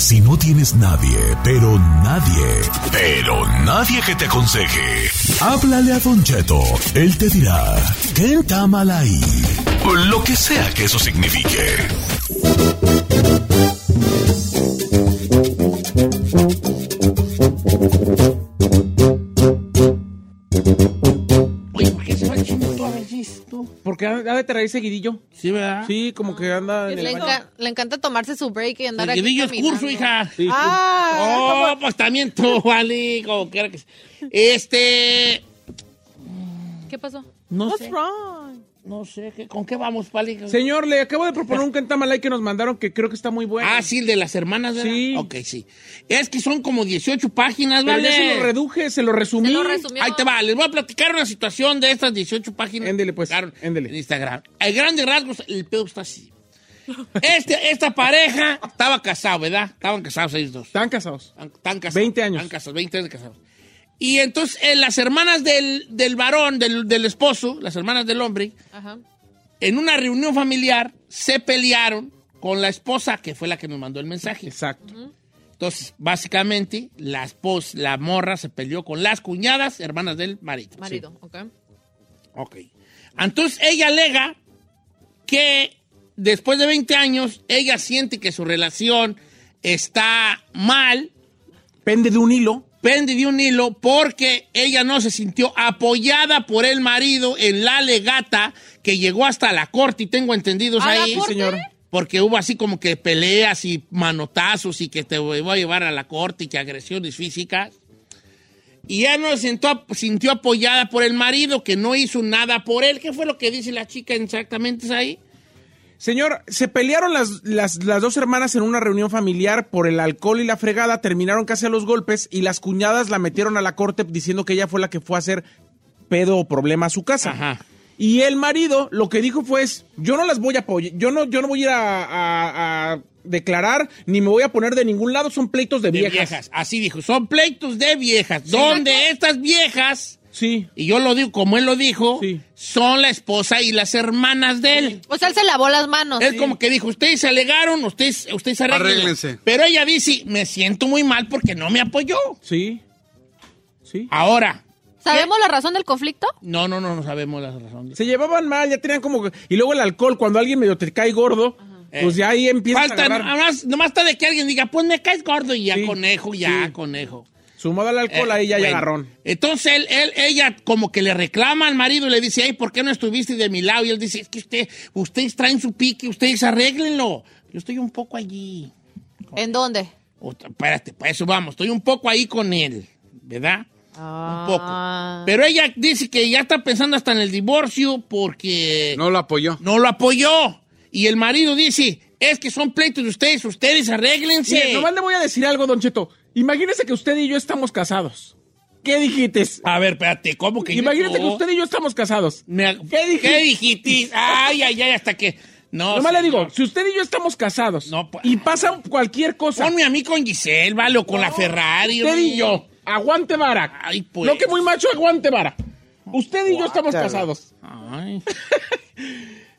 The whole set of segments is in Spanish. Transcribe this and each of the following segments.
Si no tienes nadie, pero nadie, pero nadie que te aconseje, háblale a Don Cheto. Él te dirá, ¿qué está mal ahí? Lo que sea que eso signifique. Porque ha ha de traer seguidillo. Sí, ¿verdad? Sí, como que anda en el Le, baño. enca- le encanta tomarse su break y andar El aquí guidillo es curso, hija. Sí, Ah, Oh, pues también tú, vale, como quiera que sea. Este, ¿qué pasó? no What's sé, wrong? No sé, ¿qué- ¿con qué vamos, vale? Señor, le acabo de proponer un cantamalay que nos mandaron que creo que está muy bueno. Ah, sí, el de las hermanas, ¿verdad? Sí. Ok, sí. Es que son como 18 páginas, Pero ¿vale? ya se lo reduje, se lo resumí. Se lo resumió. Ahí te va, les voy a platicar una situación de estas 18 páginas. Éndele, pues, Claro, éndele. En Instagram. A grandes rasgos, el pedo está así. Este, esta pareja estaba casada, ¿verdad? Estaban casados ellos dos. Están casados. Están casados. 20 años. Están casados, 20 años de casados. Y entonces eh, las hermanas del, del varón, del, del esposo, las hermanas del hombre, Ajá. en una reunión familiar se pelearon con la esposa, que fue la que nos mandó el mensaje. Exacto. Entonces, básicamente, la esposa, la morra se peleó con las cuñadas, hermanas del marido. Marido, ok. Ok. Entonces, ella alega que después de 20 años, ella siente que su relación está mal, Pende de un hilo. Pende de un hilo, porque ella no se sintió apoyada por el marido en la legata que llegó hasta la corte, y tengo entendidos ¿A la ahí. corte? señor. Porque hubo así como que peleas y manotazos y que te voy a llevar a la corte y que agresiones físicas. Y ella no se sintió, sintió apoyada por el marido que no hizo nada por él. ¿Qué fue lo que dice la chica exactamente es ahí? Señor, se pelearon las, las, las dos hermanas en una reunión familiar por el alcohol y la fregada, terminaron casi a los golpes y las cuñadas la metieron a la corte diciendo que ella fue la que fue a hacer pedo o problema a su casa. Ajá. Y el marido lo que dijo fue, es, yo no las voy a apoyar, yo no, yo no voy a ir a, a- a declarar ni me voy a poner de ningún lado, son pleitos de, De viejas. viejas. Así dijo. Son pleitos de viejas. Donde estas viejas, Sí. y yo lo digo como él lo dijo, Sí. son la esposa y las hermanas de él. O sea, él se lavó las manos. Es como que dijo, ustedes se alegaron, ustedes, ustedes se arreglen. Arréglense. Pero ella dice, me siento muy mal porque no me apoyó. Sí. Sí. Ahora, ¿Sabemos la razón del conflicto? no, no, no, no sabemos la razón. Se llevaban mal, ya tenían como... que- Y luego el alcohol, cuando alguien medio te cae gordo, pues ya ahí empieza Falta, a nomás, nomás está de que alguien diga, pues me caes gordo y ya Sí, conejo, ya sí. conejo. Sumado al alcohol, Eh, ahí ya hay bueno. agarrón. Entonces él, él- ella como que le reclama al marido y le dice, ay, ¿por qué no estuviste de mi lado? Y él dice, es que usted, ustedes traen su pique, ustedes arréglenlo. Yo estoy un poco allí. ¿En dónde? Otra- espérate, para eso vamos, estoy un poco ahí con él, ¿verdad? Un poco. Ah. Pero ella dice que ya está pensando hasta en el divorcio porque No lo apoyó. no lo apoyó. Y el marido dice, es que son pleitos de ustedes, ustedes arréglense. Mire, nomás le voy a decir algo, Don Cheto. Imagínese que usted y yo estamos casados. ¿Qué dijiste? A ver, espérate, ¿cómo que Imagínate que yo- usted y yo estamos casados. Me- ¿Qué dijiste? ¿Qué dijiste? Ay, ay, ay, hasta que... No, Nomás le digo, si usted y yo estamos casados No, pues- y pasa cualquier cosa, Ponme a mí con Giselle, ¿vale? O con la Ferrari. usted y yo, aguante vara. Ay, pues. No que muy macho, aguante vara. Usted y yo estamos casados. Ay.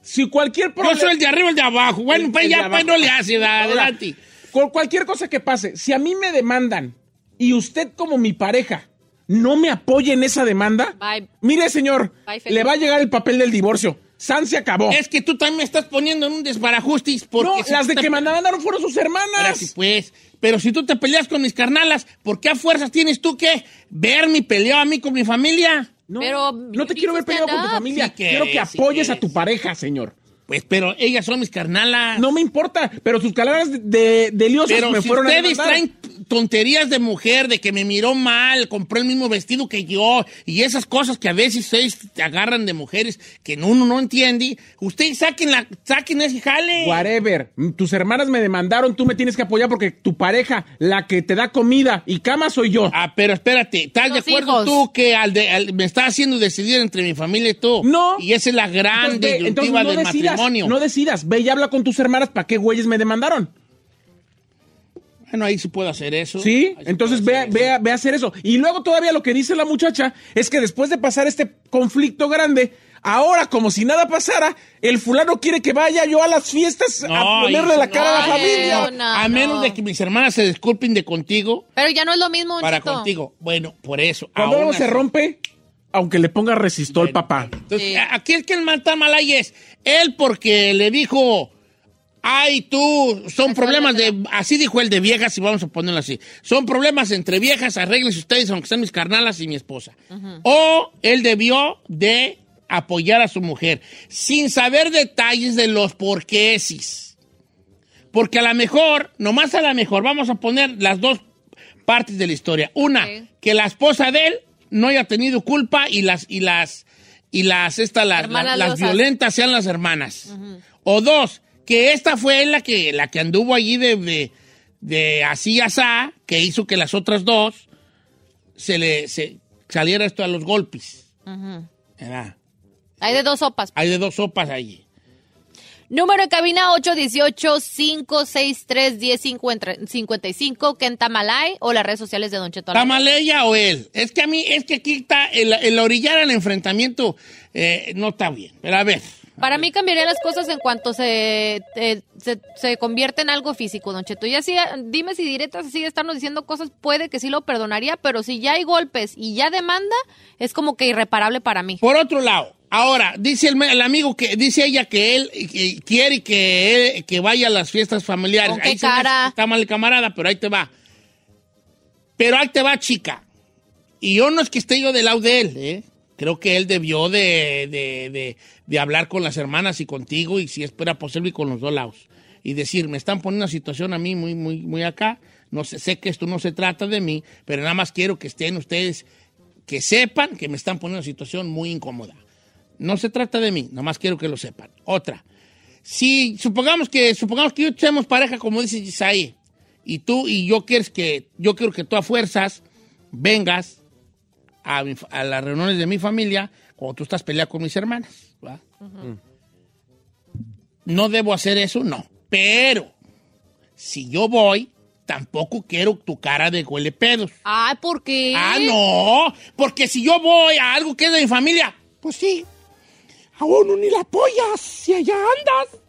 Si cualquier Yo problema... soy el de arriba, el de abajo. Bueno, El- pues el ya pues no le hace, adelante. Con cualquier cosa que pase, si a mí me demandan y usted como mi pareja no me apoya en esa demanda, Bye. mire señor, Bye, le va a llegar el papel del divorcio. San se acabó. Es que tú también me estás poniendo en un desbarajustis porque... no, si las de te- que me mandaron fueron sus hermanas. Espérate, pues. Pero si tú te peleas con mis carnalas, ¿por qué a fuerzas tienes tú que ver mi peleo a mí con mi familia? No, Pero no te quiero ver peleado con tu familia. Sí que quiero que es, sí apoyes que a tu pareja, señor. Pues, pero ellas son mis carnalas. No me importa, pero sus calabras de, de, de Pero me si fueron ustedes traen tonterías de mujer, de que me miró mal, compró el mismo vestido que yo, y esas cosas que a veces ustedes te agarran de mujeres que uno no entiende, ustedes saquen, la, saquen ese jale. Whatever. Tus hermanas me demandaron, tú me tienes que apoyar porque tu pareja, la que te da comida y cama soy yo. Ah, pero espérate, ¿estás de acuerdo hijos. tú que al de- al- me estás haciendo decidir entre mi familia y tú? No. Y esa es la gran Entonces, ve- entonces disyuntiva no del decidas, matrimonio. no decidas. Ve y habla con tus hermanas para qué güeyes me demandaron. Bueno, ahí sí puedo hacer eso. ¿Sí? Ahí sí Entonces puedo ve, hacer ve, a- ve a hacer eso. Y luego todavía lo que dice la muchacha es que después de pasar este conflicto grande, ahora como si nada pasara, el fulano quiere que vaya yo a las fiestas a ponerle la cara a la familia. no, a menos no. de que mis hermanas se disculpen de contigo Pero ya no es lo mismo, para contigo. Bueno, por eso. Cuando algo se rompe, aunque le ponga resistol, Bueno, papá. Entonces, Sí. aquí es que el mal está mal ahí es él porque le dijo, ay, tú, son problemas de, así dijo el de viejas y vamos a ponerlo así, son problemas entre viejas, arreglense ustedes aunque sean mis carnalas y mi esposa. O él debió de apoyar a su mujer sin saber detalles de los porquesis. Porque a lo mejor, nomás a lo mejor, vamos a poner las dos partes de la historia. Una, que la esposa de él no haya tenido culpa y las, y las, y las, esta, las, violentas sean las hermanas. O dos, que esta fue la que, la que anduvo allí de, de, de así asá, que hizo que las otras dos se le se saliera esto a los golpes. Hay de dos sopas. Hay de dos sopas allí. Número de cabina 818-563-1055, Ken Tamalay o las redes sociales de Don Cheto. ¿Tamaleya o él? Es que a mí, es que aquí está, el, el orillar al enfrentamiento eh, no está bien. Pero a ver. Para mí cambiaría las cosas en cuanto se, eh, se, se convierte en algo físico, Don Cheto. Ya sí, dime si directas así de estarnos diciendo cosas, puede que sí lo perdonaría, pero si ya hay golpes y ya demanda, es como que irreparable para mí. Por otro lado, ahora, dice el, el amigo que, dice ella que él que quiere que, él- que vaya a las fiestas familiares. ¿Con qué Ahí cara? Está mal camarada, pero ahí te va. Pero ahí te va, chica. Y yo no es que esté yo del lado de él, ¿eh? Creo que él debió de, de, de- de hablar con las hermanas y contigo y si espera posible y con los dos lados. Y decir, me están poniendo una situación a mí muy, muy, muy acá. No sé, sé que esto no se trata de mí, pero nada más quiero que estén ustedes, que sepan que me están poniendo una situación muy incómoda. No se trata de mí, nada más quiero que lo sepan. Otra. Si supongamos que, supongamos que yo seamos pareja, como dice Isaí, y tú y yo quieres que, yo quiero que tú a fuerzas vengas a, mi fa- a las reuniones de mi familia cuando tú estás peleando con mis hermanas. ¿va? ¿No debo hacer eso? No. Pero, si yo voy, tampoco quiero tu cara de huele pedos. Ay, ¿por qué? Ah, no. Porque si yo voy a algo que es de mi familia, pues sí. A uno ni la apoyas si allá andas.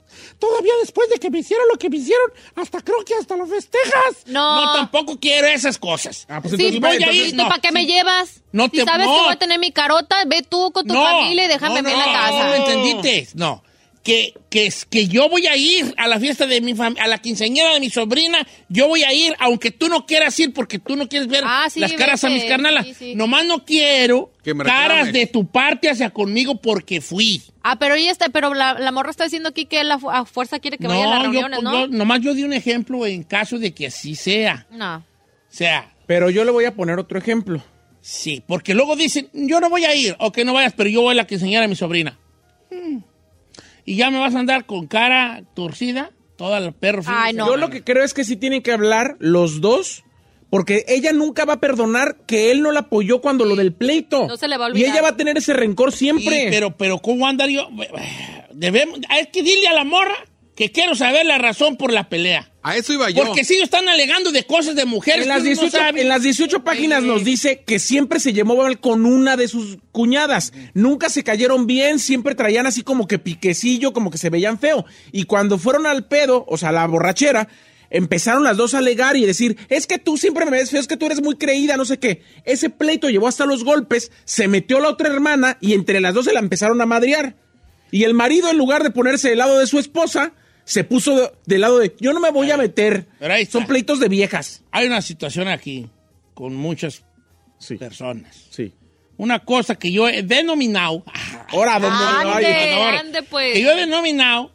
Todavía después de que me hicieron lo que me hicieron, hasta creo que hasta lo festejas. No. No, tampoco quiero esas cosas. Ah, pues Sí, entonces, voy a ir, ¿Y no, para qué sí. me llevas? No si te- sabes no. que voy a tener mi carota, ve tú con tu No, familia y déjame en la no, casa. No, no entendiste. No. Que, que, es- que yo voy a ir a la fiesta de mi familia, a la quinceañera de mi sobrina, yo voy a ir, aunque tú no quieras ir porque tú no quieres ver Ah, sí, las caras a mis carnalas. Sí, sí. Nomás no quiero Que me caras de tu parte hacia conmigo porque fui. Ah, pero ella está, pero la, la morra está diciendo aquí que él a, fu- a fuerza quiere que vaya a las yo, reuniones, ¿no? yo- nomás yo di un ejemplo en caso de que así sea. No. O sea, Pero yo le voy a poner otro ejemplo. sí, porque luego dicen, yo no voy a ir, o que no vayas, pero yo voy a la quinceañera de mi sobrina. Mm. Y ya me vas a andar con cara torcida, toda la perro. Ay, no. Yo lo que creo es que sí tienen que hablar los dos, porque ella nunca va a perdonar que él no la apoyó cuando lo del pleito. No se le va a Y olvidar. ella va a tener ese rencor siempre. Sí, pero, pero ¿cómo andar yo? Debemos, es que dile a la morra que quiero saber la razón por la pelea. A eso iba yo. Porque si ellos están alegando de cosas de mujeres en, las que uno no 18, en las 18 páginas Eh. nos dice que siempre se llevó mal con una de sus cuñadas. Nunca se cayeron bien, siempre traían así como que piquecillo, como que se veían feo. Y cuando fueron al pedo, o sea, a la borrachera, empezaron las dos a alegar y decir, es que tú siempre me ves feo, es que tú eres muy creída, no sé qué. Ese pleito llevó hasta los golpes, se metió la otra hermana y entre las dos se la empezaron a madrear. Y el marido, en lugar de ponerse del lado de su esposa, se puso de- del lado de yo no me voy a meter. Pero ahí está. Son pleitos de viejas. Hay una situación aquí con muchas Sí. personas. Sí. Una cosa que yo he denominado. Ahora, Ande, Ahora, ande, pues. Que yo he denominado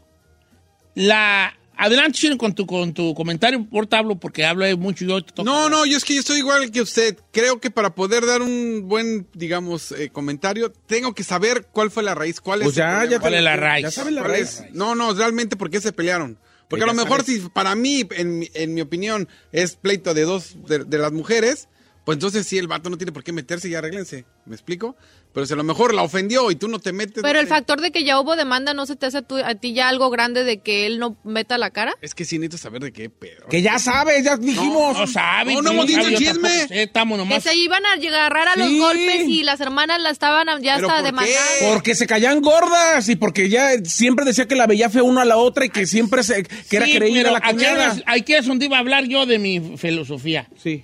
la. Adelante, Chino, con tu, con tu comentario por tablo, porque hablo mucho yo. te No, hablar. no, yo es que yo estoy igual que usted. Creo que para poder dar un buen, digamos, eh, comentario, tengo que saber cuál fue la raíz, cuál Pues es. ya, ya ¿Cuál es la raíz? Ya sabes la ¿Cuál raíz. es? No, no, realmente por qué se pelearon. Porque Que a lo mejor sabes. si para mí, en, mi- en mi opinión, es pleito de dos de, de las mujeres, pues entonces sí, el vato no tiene por qué meterse y arréglense. ¿Me explico? Pero si a lo mejor la ofendió y tú no te metes... Pero no el factor de que ya hubo demanda, ¿no se te hace a, tu- a ti ya algo grande de que él no meta la cara? Es que sí necesito saber de qué pedo. Que ya sabes, ya dijimos. No sabe. No, no hemos dicho el chisme. sé, Estamos Que nomás. se iban a agarrar a los Sí. golpes y las hermanas la estaban ya ¿Pero hasta por qué? demandando. Porque se caían gordas y porque ya siempre decía que la veía fea uno a la otra y que siempre se, que era Sí, creída pero la cuñada. aquí es donde iba a hablar yo de mi filosofía. Sí.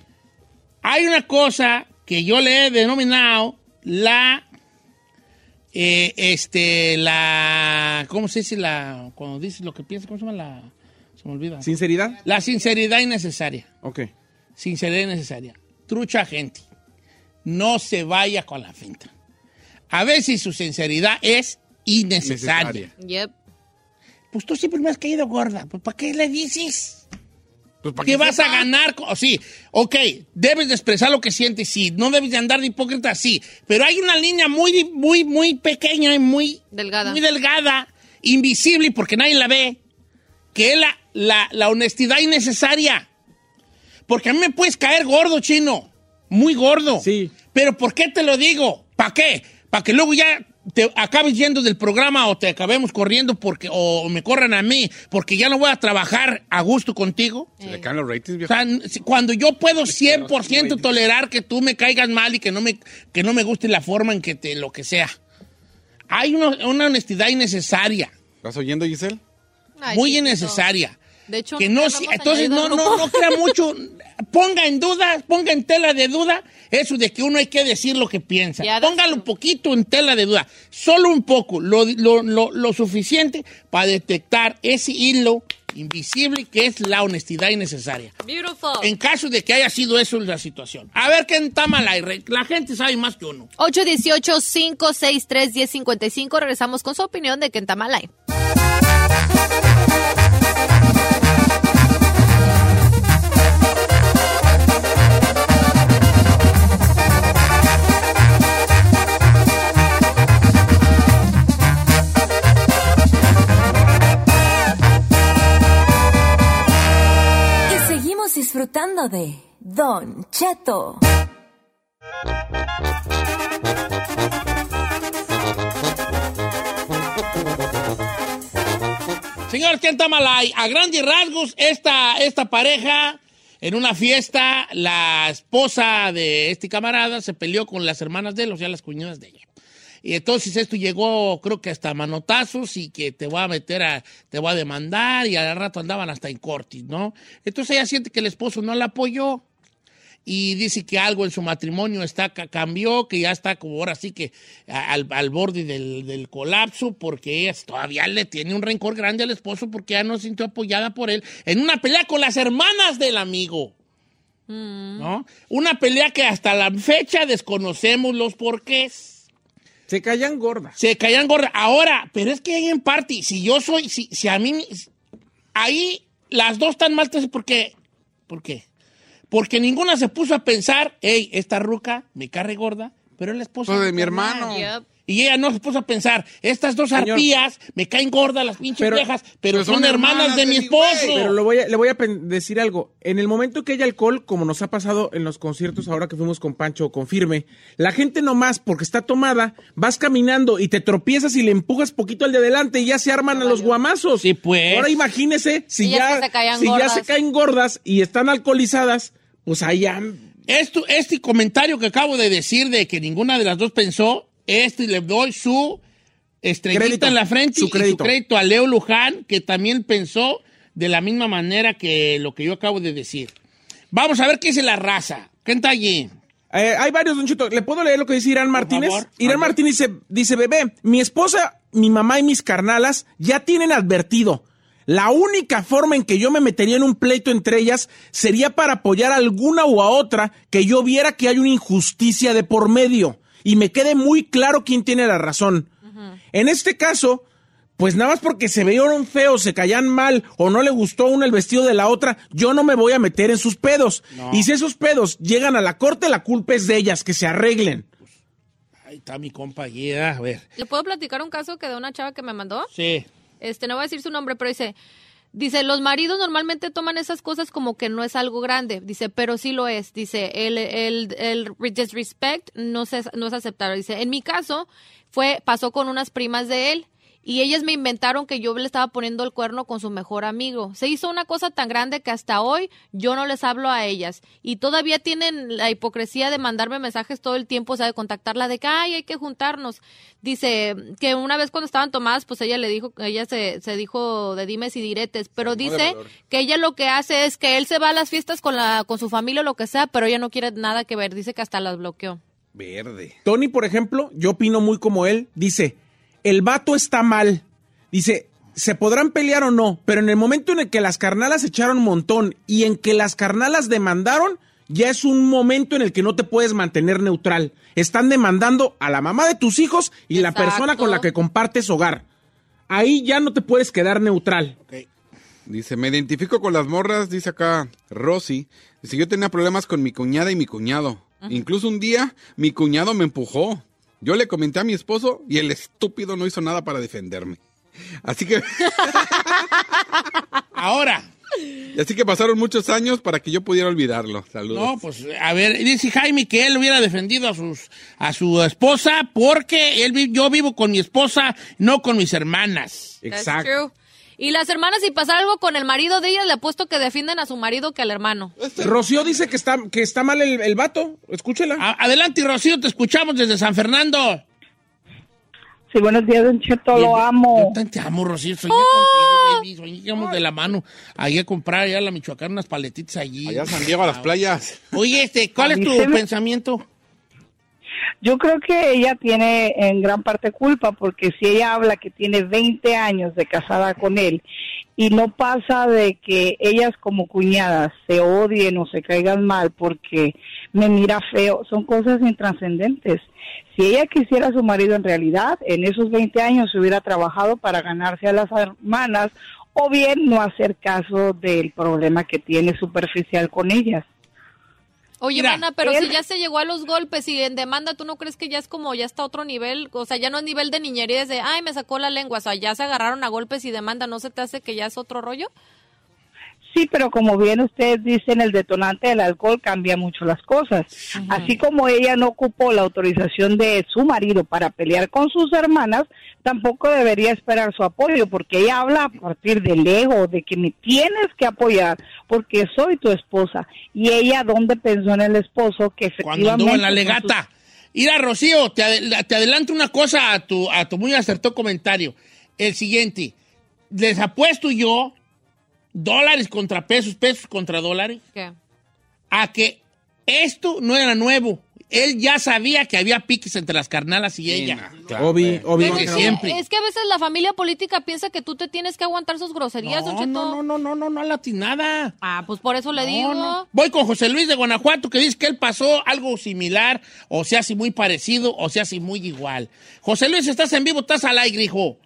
Hay una cosa que yo le he denominado la. eh, este, la. ¿Cómo se dice la. Cuando dices lo que piensas, ¿cómo se llama la. Se me olvida. ¿Sinceridad? La sinceridad innecesaria. Ok. Sinceridad innecesaria. Trucha gente. No se vaya con la finta. A veces su sinceridad es innecesaria. Necesaria. Yep. Pues tú siempre me has caído gorda. Pues ¿para qué le dices? Pues, ¿para ¿Qué vas a ganar? Sí, ok, debes de expresar lo que sientes, sí. No debes de andar de hipócrita, sí. Pero hay una línea muy, muy, muy pequeña y muy Delgada. muy delgada, invisible, porque nadie la ve, que es la, la, la honestidad innecesaria. Porque a mí me puedes caer gordo, chino. Muy gordo. Sí. Pero ¿por qué te lo digo? ¿Para qué? ¿Para que luego ya te acabes yendo del programa o te acabemos corriendo porque o me corran a mí porque ya no voy a trabajar a gusto contigo? Se le caen los ratings, O viejo. sea, n- si- cuando yo puedo 100% tolerar que tú me caigas mal y que no me, que no me guste la forma en que te, lo que sea. Hay una, una honestidad innecesaria, ¿Estás oyendo, Giselle? Ay, muy innecesaria. De hecho, que no si- entonces no, no, no crea mucho, ponga en duda, ponga en tela de duda eso de que uno hay que decir lo que piensa. Póngalo un poquito en tela de duda, solo un poco, lo, lo- lo- lo suficiente para detectar ese hilo invisible que es la honestidad innecesaria. Beautiful. En caso de que haya sido eso la situación. A ver qué está mal ahí. Re- La gente sabe más que uno. 818-563-1055. Regresamos con su opinión de Kentamalay. De Don Cheto. Señor Kentamalay, a grandes rasgos, esta, esta pareja, en una fiesta, la esposa de este camarada se peleó con las hermanas de él, o sea, las cuñadas de ella. Y entonces esto llegó, creo que hasta manotazos y que te voy a meter a, te voy a demandar y al rato andaban hasta en cortis, ¿no? Entonces ella siente que el esposo no la apoyó y dice que algo en su matrimonio está ca- cambió, que ya está como ahora sí que al, al borde del, del colapso, porque ella todavía le tiene un rencor grande al esposo porque ya no se sintió apoyada por él en una pelea con las hermanas del amigo. ¿No? Una pelea que hasta la fecha desconocemos los porqués. Se callan gordas. Se caían gordas. Ahora, pero es que hay en parte, si yo soy, si, si a mí, ahí las dos están mal, ¿por qué? ¿Por qué? Porque ninguna se puso a pensar, hey, esta ruca me carre gorda, pero es la esposa Pues de mi carnal". hermano. Yep. Y ella no se puso a pensar, estas dos Señor. arpías me caen gordas las pinches Pero- viejas, pero, Pero son, son hermanas, hermanas de de mi esposo. güey. Pero le voy, a, le voy a pen- decir algo. En el momento que hay alcohol, como nos ha pasado en los conciertos ahora que fuimos con Pancho o con Firme, la gente nomás, porque está tomada, vas caminando y te tropiezas y le empujas poquito al de adelante y ya se arman a los guamazos. Sí, pues. Ahora imagínese si ya, si ya se caen gordas y están alcoholizadas, pues ahí ya... Esto, este comentario que acabo de decir de que ninguna de las dos pensó, este le doy su estrellita Crédito. en la frente Su y su crédito. a Leo Luján, que también pensó de la misma manera que lo que yo acabo de decir. Vamos a ver qué dice la raza. ¿Quién está allí? Eh, hay varios, Don Chito. ¿Le puedo leer lo que dice Irán Martínez? favor. Irán. Martínez dice, dice, bebé, mi esposa mi mamá y mis carnalas ya tienen advertido. La única forma en que yo me metería en un pleito entre ellas sería para apoyar a alguna o a otra que yo viera que hay una injusticia de por medio y me quede muy claro quién tiene la razón. En este caso, pues nada más porque se veían feos, se caían mal o no le gustó una el vestido de la otra, yo no me voy a meter en sus pedos. Y si esos pedos llegan a la corte, la culpa es de ellas, que se arreglen. Ahí está mi compa guía, a ver. ¿Le puedo platicar un caso que de una chava que me mandó? Sí. Este, no voy a decir su nombre, pero dice, dice, los maridos normalmente toman esas cosas como que no es algo grande. Dice, pero sí lo es. Dice, el, el, el disrespect no, se, no es aceptable. Dice, en mi caso, fue, pasó con unas primas de él. Y ellas me inventaron que yo le estaba poniendo el cuerno con su mejor amigo. Se hizo una cosa tan grande que hasta hoy yo no les hablo a ellas. Y todavía tienen la hipocresía de mandarme mensajes todo el tiempo, o sea, de contactarla de que, ay, hay que juntarnos. Dice que una vez cuando estaban tomadas, pues ella le dijo, ella se, se dijo de dimes y diretes, pero dice que ella lo que hace es que él se va a las fiestas con, la, con su familia o lo que sea, pero ella no quiere nada que ver. Dice que hasta las bloqueó. Verde. Tony, por ejemplo, yo opino muy como él, dice, el vato está mal. Dice, se podrán pelear o no, pero en el momento en el que las carnalas echaron un montón y en que las carnalas demandaron, ya es un momento en el que no te puedes mantener neutral. Están demandando a la mamá de tus hijos y la persona con la que compartes hogar. Ahí ya no te puedes quedar neutral. Dice, me identifico con las morras, dice acá Rosy. Dice, yo tenía problemas con mi cuñada y mi cuñado. Incluso un día mi cuñado me empujó. Yo le comenté a mi esposo y el estúpido no hizo nada para defenderme. Así que, Ahora, así que pasaron muchos años para que yo pudiera olvidarlo. Saludos. no, pues, a ver, dice Jaime que él hubiera defendido a sus a su esposa porque él vi- yo vivo con mi esposa, no con mis hermanas. True. Y las hermanas, si pasa algo con el marido de ellas, le apuesto que defienden a su marido que al hermano. Rocío dice que está, que está mal el, el vato. Escúchela. A- adelante, Rocío, te escuchamos desde San Fernando. Sí, buenos días, Don Cheto, lo amo. Yo también te amo, Rocío. Soñé contigo, baby. Soñé que íbamos de la mano ahí a comprar allá a la Michoacán unas paletitas allí. Allá a San Diego, a las playas. Oye, este, ¿cuál es tu pensamiento? Yo creo que ella tiene en gran parte culpa porque si ella habla que tiene 20 años de casada con él y no pasa de que ellas como cuñadas se odien o se caigan mal porque me mira feo, son cosas intrascendentes. Si ella quisiera a su marido en realidad, en esos 20 años se hubiera trabajado para ganarse a las hermanas o bien no hacer caso del problema que tiene superficial con ellas. Oye, Mira, mana, pero él- si ya se llegó a los golpes y en demanda, ¿tú no crees que ya es como, ya está a otro nivel? O sea, ya no es nivel de niñería, de, ay, me sacó la lengua. O sea, ya se agarraron a golpes y demanda. ¿No se te hace que ya es otro rollo? Sí, pero como bien ustedes dicen, el detonante del alcohol cambia mucho las cosas. Así como ella no ocupó la autorización de su marido para pelear con sus hermanas, tampoco debería esperar su apoyo, porque ella habla a partir del ego, de que me tienes que apoyar, porque soy tu esposa. Y ella, ¿dónde pensó en el esposo? Que Cuando efectivamente... anduvo en la legata. Mira, Rocío, te adelanto una cosa a tu, a tu muy acertado comentario. El siguiente. Les apuesto yo dólares contra pesos, pesos contra dólares, ¿Qué? a que esto no era nuevo. Él ya sabía que había piques entre las carnalas y ella. Pero que es, que, siempre. es que a veces la familia política piensa que tú te tienes que aguantar sus groserías, Don No, Cheto. no, no, no, no, no, no, latinada. Ah, pues por eso le digo. No, no. Voy con José Luis de Guanajuato que dice que él pasó algo similar, o sea, si muy parecido, o sea, si muy igual. José Luis, estás en vivo, estás al aire, hijo.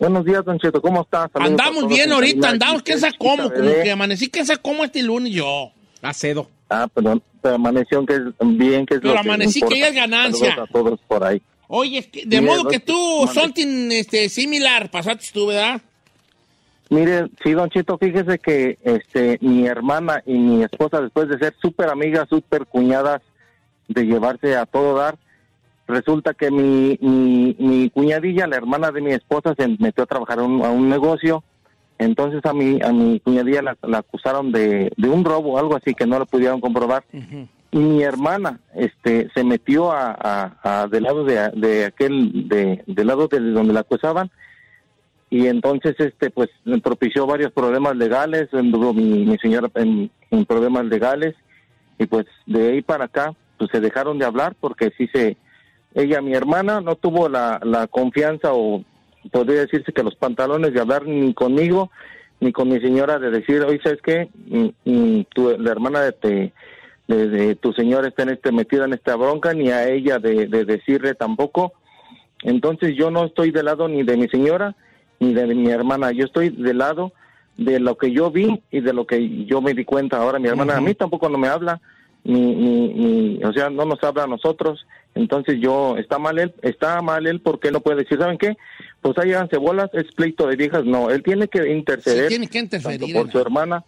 Buenos días, Don Cheto, ¿cómo estás? Andamos bien en ahorita, andamos, Aquí ¿quién sabe Chiquita cómo? Como bebé. que amanecí, ¿quién sabe cómo este lunes yo? Acedo. Ah, perdón, pero amaneció que es bien, que es Pero lo que amanecí, que ya es ganancia. Saludos a todos por ahí. Oye, es que- de Mire, modo que tú, mande. something este, similar, pasaste tú, ¿verdad? Mire, sí, Don Cheto, fíjese que este, mi hermana y mi esposa, después de ser súper amigas, súper cuñadas, de llevarse a todo dar, resulta que mi, mi, mi cuñadilla, la hermana de mi esposa, se metió a trabajar a un, a un negocio. Entonces a mi, a mi cuñadilla la, la acusaron de, de un robo o algo así que no lo pudieron comprobar. Y mi hermana este, se metió a, a- a del lado de, de aquel, de, del lado de donde la acusaban y entonces este pues propició varios problemas legales anduvo mi, mi señora en, en problemas legales y pues de ahí para acá pues se dejaron de hablar porque sí se ella, mi hermana, no tuvo la, la confianza o podría decirse que los pantalones de hablar ni conmigo ni con mi señora de decir, oye, ¿sabes qué? Mm, mm, tu, la hermana de, te, de, de tu señora está en este, metida en esta bronca, ni a ella de, de decirle tampoco. Entonces yo no estoy del lado ni de mi señora ni de mi hermana, yo estoy del lado de lo que yo vi y de lo que yo me di cuenta. Ahora mi hermana a mí tampoco no me habla, ni, ni, ni, o sea, no nos habla a nosotros. Entonces yo, está mal él, está mal él porque no puede decir, ¿saben qué? Pues ahí háganse bolas, es pleito de viejas. No, él tiene que interceder. Sí, tiene que interferir Tanto por su hermana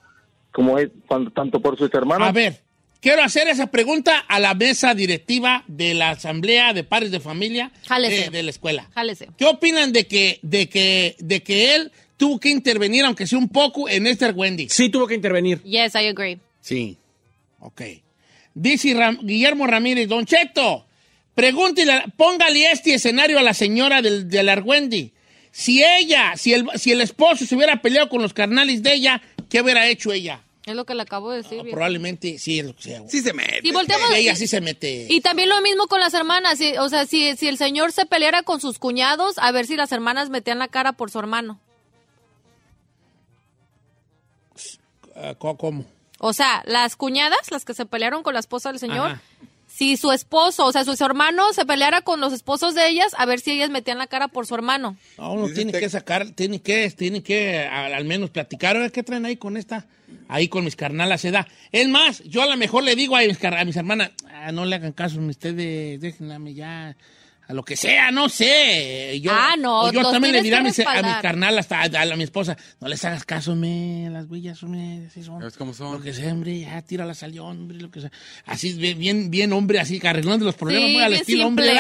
como es, cuando, tanto por sus hermanos. A ver, quiero hacer esa pregunta a la mesa directiva de la Asamblea de Padres de Familia eh, de la escuela. Jálese. ¿Qué opinan de que, de que, de que él tuvo que intervenir, aunque sea un poco, en este Wendy? Sí, tuvo que intervenir. Yes, I agree. Sí. Ok. Dice Ram- Guillermo Ramírez, Don Cheto, pregúntele, póngale este escenario a la señora del, del Argüendi. Si ella, si el, si el esposo se hubiera peleado con los carnales de ella, ¿qué hubiera hecho ella? Es lo que le acabo de decir. viejo. Probablemente sí es lo que sea. Sí se mete. Y volteamos. Ella sí se mete. Y también lo mismo con las hermanas. si- o sea, si, si el señor se peleara con sus cuñados, a ver si las hermanas metían la cara por su hermano. Ah, ¿cómo- ¿Cómo? O sea, las cuñadas, las que se pelearon con la esposa del señor, Ajá. Si su esposo, o sea, sus hermanos se peleara con los esposos de ellas, a ver si ellas metían la cara por su hermano. No, uno tiene que sacar, tiene que, tiene que al, al menos platicar. Oiga, ¿Qué traen ahí con esta? Ahí con mis carnalas se da. Es más, yo a lo mejor le digo a mis, a mis hermanas, "Ah, no le hagan caso a ustedes, déjenme ya, a lo que sea, no sé. Yo, Ah, no, o yo también le diré a que mis, a mis respaldar. carnalas, a, mi esposa, no les hagas caso, me, las huellas, me, así son. ¿Sabes cómo son? Lo que sea, hombre, ya, tíralas al león, hombre, lo que sea. Así, bien, bien, hombre, así, arreglando los problemas, Sí, muy al estilo hombre.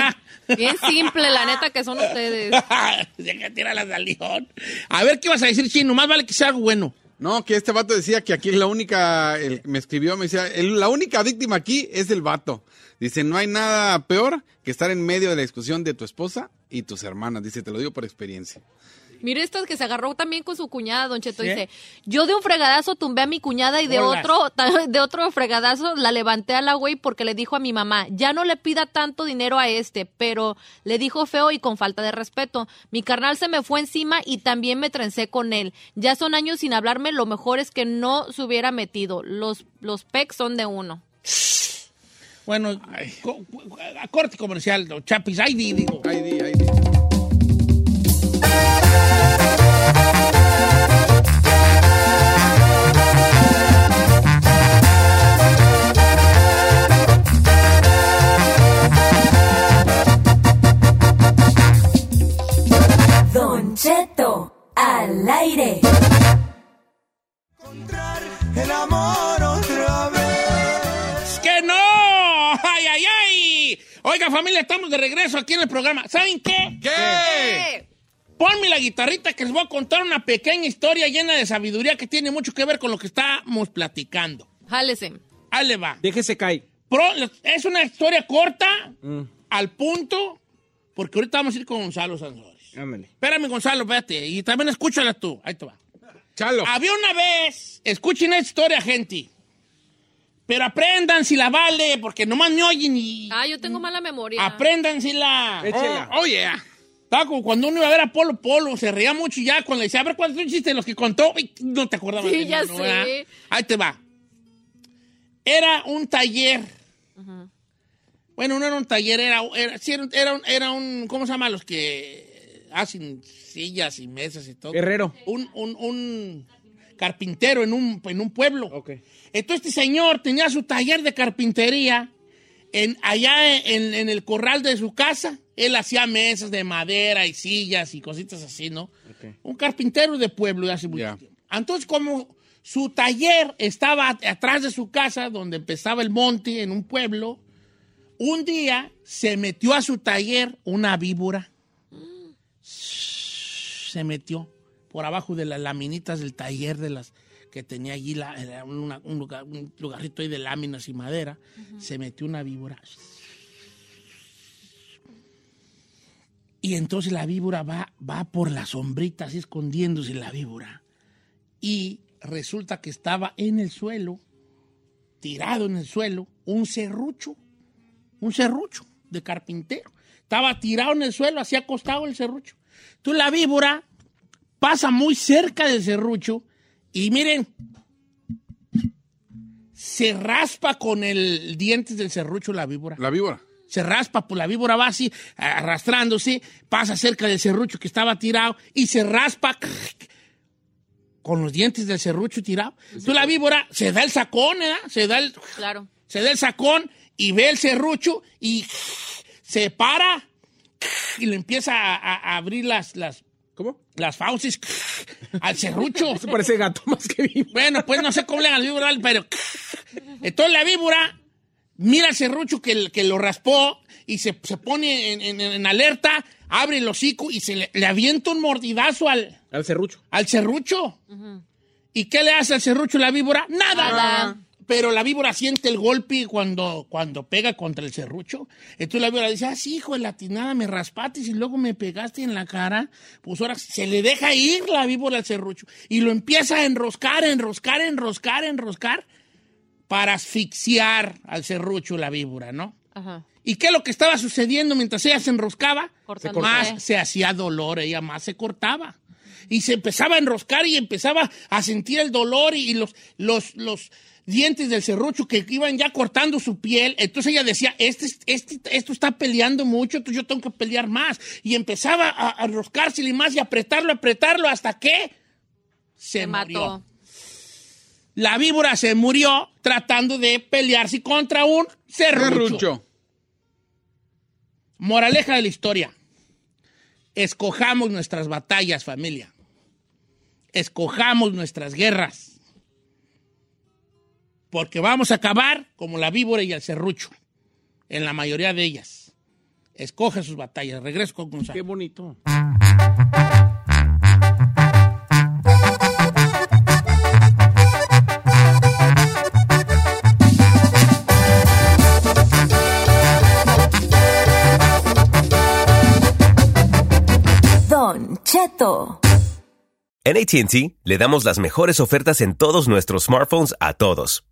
Bien simple, la neta que son ustedes. Deja tirarlas al león. A ver qué vas a decir, Chino. Más vale que sea algo bueno. No, que este vato decía que aquí la única, el- me escribió, me decía, el- la única víctima aquí es el vato. Dice, no hay nada peor que estar en medio de la discusión de tu esposa y tus hermanas. Dice, te lo digo por experiencia. Mire esta que se agarró también con su cuñada, Don Cheto. ¿Sí? Dice, yo de un fregadazo tumbé a mi cuñada y de otro, de otro fregadazo la levanté a la güey porque le dijo a mi mamá, ya no le pida tanto dinero a este, pero le dijo feo y con falta de respeto. Mi carnal se me fue encima y también me trencé con él. Ya son años sin hablarme, lo mejor es que no se hubiera metido. Los, los pecs son de uno. Bueno, co- a corte comercial, don Chapis. Ay, di- digo. Di, di. Don Cheto, al aire. ¡Es Oiga, familia, estamos de regreso aquí en el programa. ¿Saben qué? ¿Qué? Ponme la guitarrita que les voy a contar una pequeña historia llena de sabiduría que tiene mucho que ver con lo que estamos platicando. Jálese. Ahí le va. Déjese caer. Pro- es una historia corta, Mm. al punto, porque ahorita vamos a ir con Gonzalo Sanzores. Ándale. Espérame, Gonzalo, espérate. Y también escúchala tú. Ahí te va. Chalo. Había una vez, escuchen esta historia, gente. Pero aprendan si la vale, porque nomás me oyen y. Ah, yo tengo mala memoria. Aprendan si la. Échela. Oh, oh, yeah. Estaba como cuando uno iba a ver a Polo Polo, se reía mucho y ya cuando le decía, a ver cuántos son chistes los que contó, y no te acordabas Sí, de ya ¿verdad? sé. Ahí te va. Era un taller. Bueno, no era un taller, era, era, sí, era, un- era un, era un- ¿cómo se llama? Los que hacen sillas y mesas y todo. Herrero. Un, un, un carpintero en un, en un pueblo. Ok. Entonces este señor tenía su taller de carpintería en, allá en, en el corral de su casa. Él hacía mesas de madera y sillas y cositas así, ¿no? Un carpintero de pueblo de hace mucho Ya. tiempo. Entonces, como su taller estaba at- atrás de su casa, donde empezaba el monte, en un pueblo, un día se metió a su taller una víbora. Se metió por abajo de las laminitas del taller de las que tenía allí la- una- un, lugar, un ahí de láminas y madera. Se metió una víbora. Y entonces la víbora va, va por las sombritas, así escondiéndose la víbora. Y resulta que estaba en el suelo, tirado en el suelo, un serrucho, un serrucho de carpintero. Estaba tirado en el suelo, así acostado el serrucho. Tú la víbora pasa muy cerca del serrucho y miren, se raspa con el dientes del serrucho la víbora. La víbora. Se raspa, pues la víbora va así, arrastrándose, pasa cerca del serrucho que estaba tirado y se raspa con los dientes del serrucho tirado. Tú la víbora se da el sacón, ¿eh? Se da el, Claro. se da el sacón y ve el serrucho y se para y le empieza a, a- a abrir las, las, ¿Cómo? las fauces al serrucho. Se parece gato más que vivo. Bueno, pues no sé cómo le hagan al víbora, pero. Entonces la víbora mira al serrucho que, que lo raspó y se, se pone en, en- en alerta, abre el hocico y se le, le avienta un mordidazo al, Al serrucho. al serrucho. ¿Y qué le hace al serrucho la víbora? Nada. Nada. Pero la víbora siente el golpe cuando, cuando pega contra el serrucho. Entonces la víbora dice, ah, sí, hijo de la tinada, me raspaste y luego me pegaste en la cara. Pues ahora se le deja ir la víbora al serrucho. Y lo empieza a enroscar, enroscar, enroscar, enroscar para asfixiar al serrucho la víbora, ¿no? Ajá. ¿Y qué es lo que estaba sucediendo mientras ella se enroscaba? Cortándose. Más se hacía dolor, ella más se cortaba. Y se empezaba a enroscar y empezaba a sentir el dolor y los, los, los dientes del serrucho que iban ya cortando su piel. Entonces ella decía, este, este, esto está peleando mucho, entonces yo tengo que pelear más. Y empezaba a, a enroscársele más y apretarlo, apretarlo hasta que se, Se murió. mató. La víbora se murió tratando de pelearse contra un serrucho. Serrucho. Moraleja de la historia. Escojamos nuestras batallas, familia. Escojamos nuestras guerras. Porque vamos a acabar como la víbora y el serrucho. En la mayoría de ellas. Escoge sus batallas. Regreso con Gonzalo. Qué bonito. Don Cheto. En ATT le damos las mejores ofertas en todos nuestros smartphones a todos.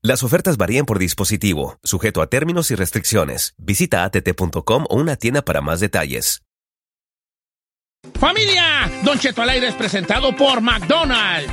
Las ofertas varían por dispositivo, sujeto a términos y restricciones. Visita att.com o una tienda para más detalles. Familia, Don Cheto al aire es presentado por McDonald's.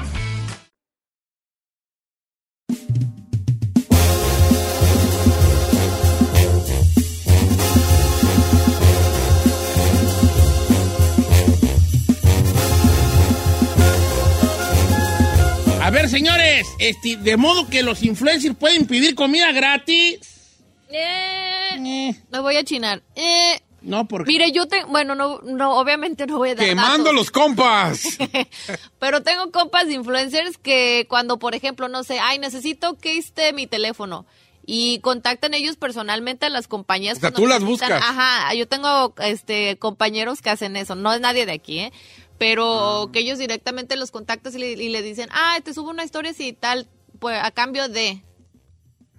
Ver, señores, este, de modo que los influencers pueden pedir comida gratis. Eh, Eh, me voy a chinar. Eh, no, porque... mire, yo tengo, bueno, no, no, obviamente no voy a dar Quemando datos. los compas. Pero tengo compas de influencers que cuando, por ejemplo, no sé, ay, necesito que esté mi teléfono y contactan ellos personalmente a las compañías. O sea, tú las buscas. Ajá, yo tengo este compañeros que hacen eso, no es nadie de aquí, ¿eh? Pero Ah. que ellos directamente los contactan y le, y le dicen, ah, te subo una historia y tal, pues a cambio de...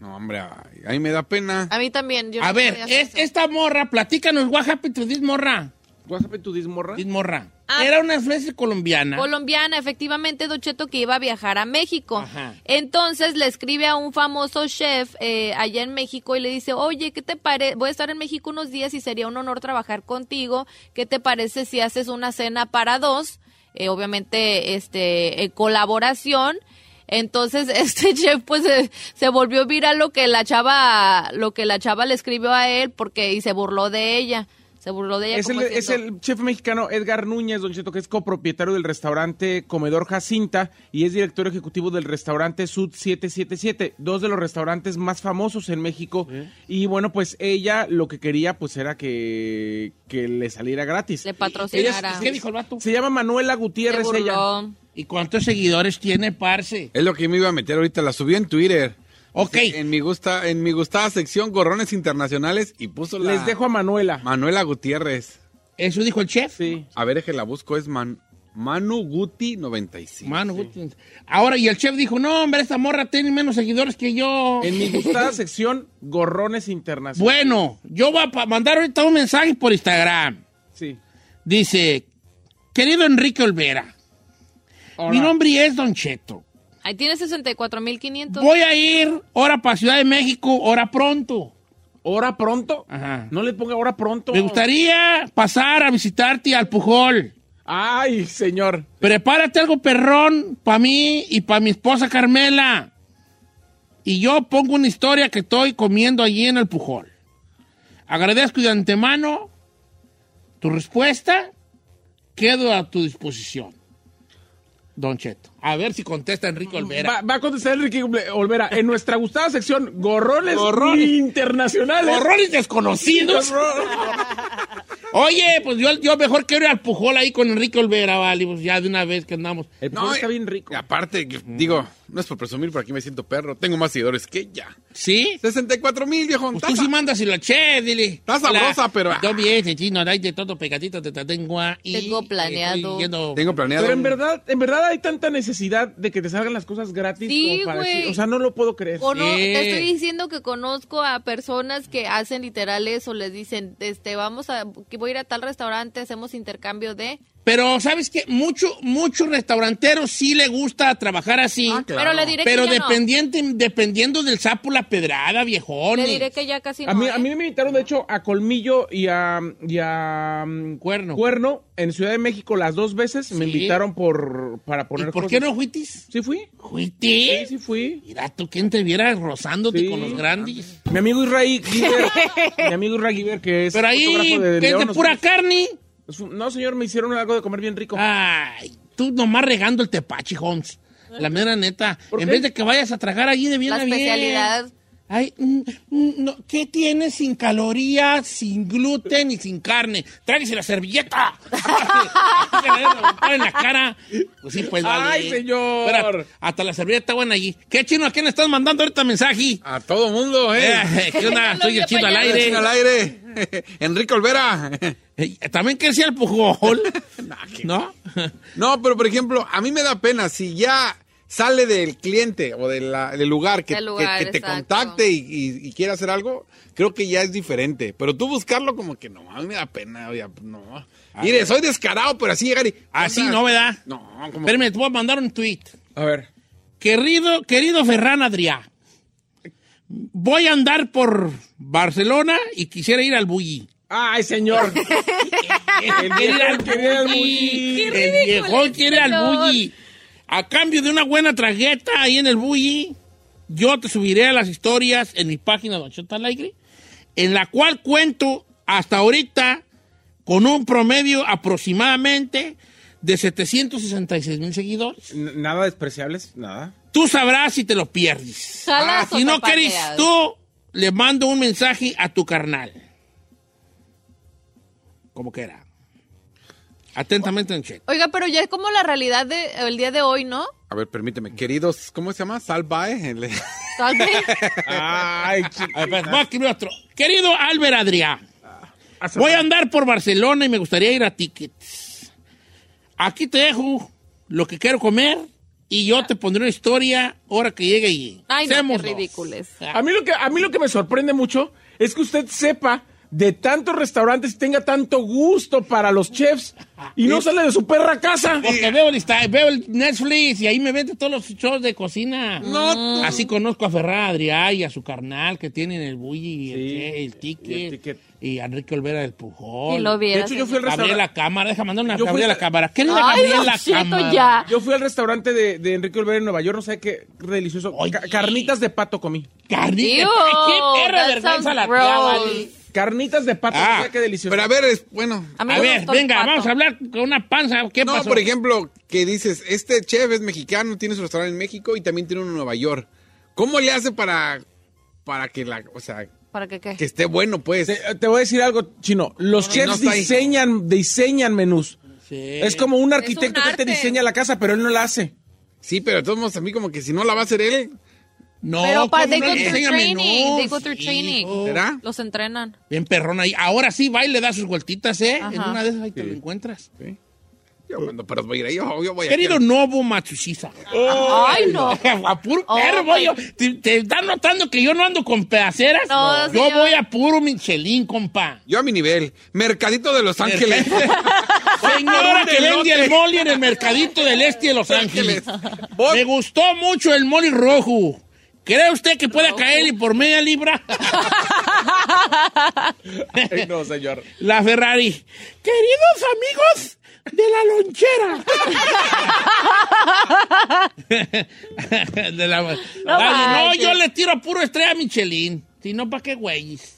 No, hombre, ay, ahí me da pena. A mí también. Yo A no ver, es- esta morra, platícanos, what happened to this morra? ¿WhatsApp tu dismorra? This morra. Ah. Era una influencer colombiana. Colombiana, efectivamente, Don Cheto, que iba a viajar a México. Ajá. Entonces le escribe a un famoso chef eh, allá en México y le dice, oye, ¿qué te parece? Voy a estar en México unos días y sería un honor trabajar contigo. ¿Qué te parece si haces una cena para dos? Eh, obviamente, este, en colaboración. Entonces, este chef pues se, se volvió viral lo que la chava, lo que la chava le escribió a él porque y se burló de ella. Se burló de ella Es el, es el chef mexicano Edgar Núñez, Don Cheto, que es copropietario del restaurante Comedor Jacinta y es director ejecutivo del restaurante Sud 777, dos de los restaurantes más famosos en México. Y bueno, pues ella lo que quería pues era que, que le saliera gratis. le patrocinara. ¿Qué dijo el vato? Se llama Manuela Se Gutiérrez ella. ¿Y cuántos seguidores tiene, parce? Es lo que me iba a meter ahorita, la subí en Twitter. Ok. En mi gusta, en mi gustada sección Gorrones Internacionales y puso la Les dejo a Manuela. Manuela Gutiérrez. ¿Eso dijo el chef? Sí. A ver, es que la busco, es Man- Manu Guti 95. Mano, Guti. Ahora, y el chef dijo, no, hombre, esta morra tiene menos seguidores que yo. En mi gustada sección Gorrones Internacionales. Bueno, yo voy a mandar ahorita un mensaje por Instagram. Sí. Dice, querido Enrique Olvera, mi nombre es Don Cheto. Ahí tiene 64.500. Voy a ir ahora para Ciudad de México, ahora pronto. ¿Hora pronto? Ajá. No le ponga hora pronto. Me gustaría pasar a visitarte al Pujol. Ay, señor. Prepárate algo perrón para mí y para mi esposa Carmela. Y yo pongo una historia que estoy comiendo allí en el Pujol. Agradezco de antemano tu respuesta. Quedo a tu disposición. Don Cheto. A ver si contesta Enrique Olvera. Va, va a contestar Enrique Olvera. En nuestra gustada sección Gorrones Gorrones. Internacionales. Horrores desconocidos. Oye, pues yo, yo mejor quiero ir al Pujol ahí con Enrique Olvera, vale, pues ya de una vez que andamos. El pujol está bien rico. Aparte, que- digo, no es por presumir, pero aquí me siento perro. Tengo más seguidores que ella. ¿Sí? 64 mil, viejo. Pues tú sí mandas y la che, dile. Está sabrosa, pero- Yo bien, chino, hay de todo pegadito de tatengua y... Tengo planeado. Tengo planeado. Pero en verdad, en verdad hay tanta necesidad de que te salgan las cosas gratis Sí, como para güey. decir, o sea, no lo puedo creer. Cono- Sí. Te estoy diciendo que conozco a personas que hacen literales o les dicen, este, vamos a, que voy a ir a tal restaurante, hacemos intercambio de... Pero, ¿sabes qué? Mucho, muchos restauranteros sí le gusta trabajar así. Pero le diré Pero que ya no. dependiente, dependiendo del sapo la pedrada, viejón. Le diré que ya casi no. A mí, ¿eh? a mí me invitaron, de hecho, a Colmillo y a, y a mm, Cuerno. Cuerno en Ciudad de México las dos veces. Me invitaron por para ¿Y poner por cosas. qué no fuitis? Sí fui. ¿Fuiti? Sí, sí fui. Mira, tú quién te viera rozándote Sí. con los grandes. Mi amigo Israel Giver, mi amigo Israel Giver, que es Pero ahí, que es de pura carne. No, señor, me hicieron algo de comer bien rico. Ay, tú nomás regando el tepache, Holmes. La mera neta. ¿Por En qué? vez de que vayas a tragar allí de bien La a bien. especialidad. Ay, mm, mm, no, ¿qué tiene sin calorías, sin gluten y sin carne? Tráguese la servilleta. Se en la cara. Pues sí, pues vale. Ay, señor. Espera, hasta la servilleta buena allí. ¿Qué chino? ¿A quién le estás mandando ahorita mensaje? A todo mundo, ¿eh? Eh, ¿Qué onda? Soy el chino al aire. Chino al aire. Enrique Olvera. Eh, También que sea el pujol. ¿No? No, pero por ejemplo, a mí me da pena si ya sale del cliente o de la- del lugar que, Del lugar, que- que te exacto. contacte y, y- y quiera hacer algo, creo que ya es diferente. Pero tú buscarlo como que no, a mí me da pena. oye, no. Mire, soy descarado, pero así llegar y... Así? ¿no, verdad? No, como... Espérame, te voy a mandar un tweet. A ver. Querido, querido Ferran Adrià, voy a andar por Barcelona y quisiera ir al Bulli. Ay, señor. Al quiere al. Bulli. El viejón el quiere al. Bulli. A cambio de una buena tragueta ahí en el Bulli, yo te subiré a las historias en mi página Don Chota al Aire, en la cual cuento hasta ahorita con un promedio aproximadamente de 766 mil seguidores. N- Nada despreciables, nada. Tú sabrás si te lo pierdes. Jalas si no querés tú, le mando un mensaje a tu carnal. Como quiera. Atentamente, Don Cheto. Oiga, pero ya es como la realidad del día de hoy, ¿no? A ver, permíteme. Queridos, ¿cómo se llama? Salvae. Vez. Ay, A ver, voy a escribir otro. Querido Albert Adrián, chiquita. voy a andar por Barcelona y me gustaría ir a Tickets. Aquí te dejo lo que quiero comer y yo te pondré una historia ahora que llegue allí. Ay, no, qué Seamos dos. ridículos. A mí, lo que, a mí lo que me sorprende mucho es que usted sepa de tantos restaurantes y tenga tanto gusto para los chefs y no sale de su perra casa. Porque veo el, veo el Netflix y ahí me vende todos los shows de cocina. No, Así conozco a Ferran Adrià y a su carnal que tienen el bully, y el, Sí, che- el y el ticket, y a Enrique Olvera del Pujol. Y lo De vieras. hecho, yo fui al restaurante. Cámara, deja mandar una Gabriela Cámara. Querida Ay, Gabriela Don Cheto, Cámara. ya. Yo fui al restaurante de, de Enrique Olvera en Nueva York, no sé qué delicioso. Oye. Ca- carnitas de pato comí. Carnita. Ew, qué perra vergüenza la tía. Carnitas de pato, Ah, qué delicioso. Pero a ver, es, bueno. A ver, venga, pato. vamos a hablar con una panza. ¿Qué no, pasó? por ejemplo, que dices, este chef es mexicano, tiene su restaurante en México y también tiene uno en Nueva York. ¿Cómo le hace para, para que la, o sea, ¿Para qué qué? que esté bueno, pues? Te, te voy a decir algo, Chino. Los no, chefs no diseñan, diseñan menús. Sí. Es como un arquitecto un que te diseña la casa, pero él no la hace. Sí, pero de todos modos, a mí como que si no la va a hacer él, No, Pero pa- ¿cómo they no? go through training, no. they go through training. Los entrenan. Bien perrón ahí. Ahora sí va y le da sus vueltitas, ¿eh? En una de esas ahí te lo encuentras. Sí. Yo cuando pero voy a ir ahí, yo, yo voy a Querido Novo Matsushisa. Ay, no. A puro Oh, perro voy yo. ¿Te, te estás notando que yo no ando con pedaceras? No, Yo señor. voy a puro Michelin, compa. Yo a mi nivel. Mercadito de Los Ángeles. Señora que vende el moli en el mercadito del este de Los Ángeles. Me gustó mucho el moli rojo. ¿Cree usted que pueda caerle por media libra? Ay, no, señor. La Ferrari. Queridos amigos de la lonchera. De la- Dale, no, manches. yo le tiro puro estrella Michelin. Si no, ¿para qué güeyes?